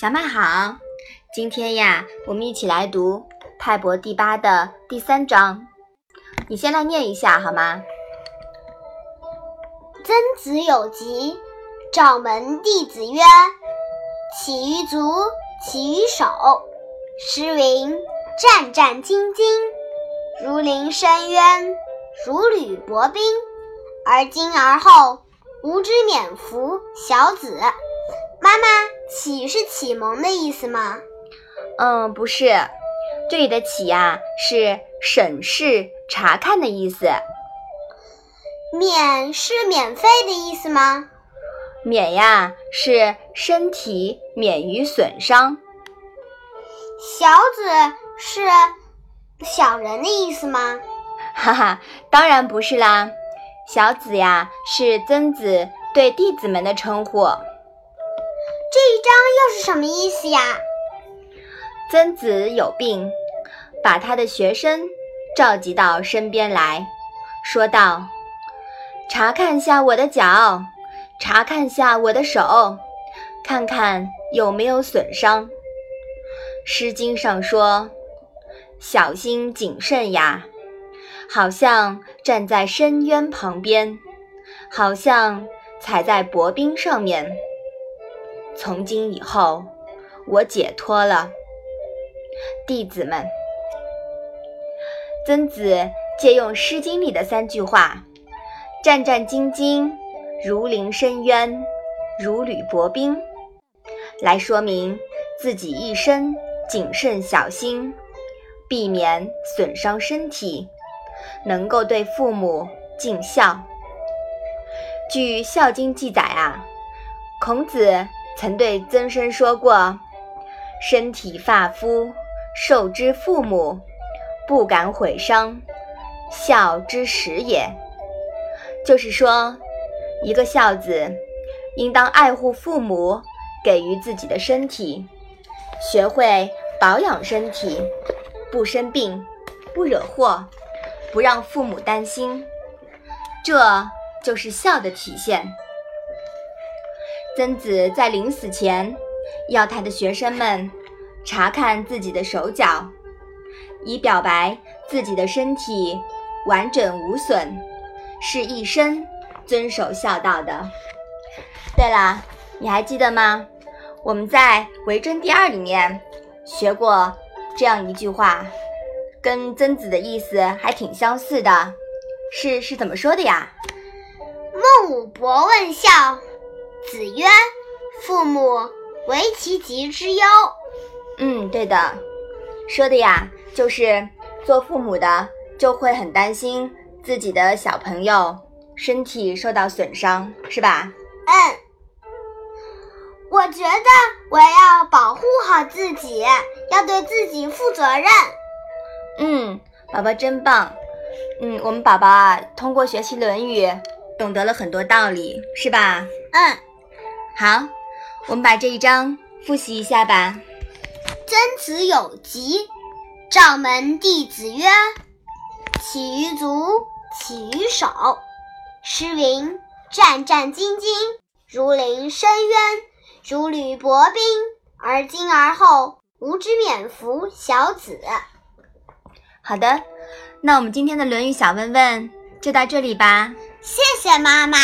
小麦好，今天呀，我们一起来读《泰伯第八》的第三章。你先来念一下好吗？曾子有疾，召门弟子曰：“起于足，起于手。”诗云：“战战兢兢，如临深渊，如履薄冰。而今而后，吾之免服。”小子，妈妈，启是启蒙的意思吗？嗯，不是，这里的启呀是审视、查看的意思。免是免费的意思吗？免呀是身体免于损伤。小子是小人的意思吗？哈哈，当然不是啦。小子呀是曾子对弟子们的称呼。这一章又是什么意思呀？曾子有病，把他的学生召集到身边来说道：“查看下我的脚，查看下我的手，看看有没有损伤。”《诗经》上说：“小心谨慎呀，好像站在深渊旁边，好像踩在薄冰上面。从今以后，我解脱了。”弟子们，曾子借用《诗经》里的三句话：“战战兢兢，如临深渊，如履薄冰”，来说明自己一生。谨慎小心，避免损伤身体，能够对父母尽孝。据《孝经》记载啊，孔子曾对曾参说过：“身体发肤受之父母，不敢毁伤，孝之始也。”就是说，一个孝子应当爱护父母给予自己的身体。学会保养身体，不生病，不惹祸，不让父母担心，这就是孝的体现。曾子在临死前要他的学生们查看自己的手脚，以表白自己的身体完整无损，是一生遵守孝道的。对了，你还记得吗？我们在《为政第二》里面学过这样一句话，跟曾子的意思还挺相似的，是是怎么说的呀？孟武伯问孝，子曰：“父母为其疾之忧。”嗯，对的，说的呀就是做父母的就会很担心自己的小朋友身体受到损伤，是吧？嗯。我觉得我要保护好自己，要对自己负责任。嗯，宝宝真棒。嗯，我们宝宝啊，通过学习《论语》，懂得了很多道理，是吧？嗯。好，我们把这一章复习一下吧。曾子有疾，召门弟子曰：“起于足，起于手。”诗云：“战战兢兢，如临深渊。”如履薄冰，而今而后，吾之免服。小子，好的，那我们今天的《论语》小问问就到这里吧。谢谢妈妈。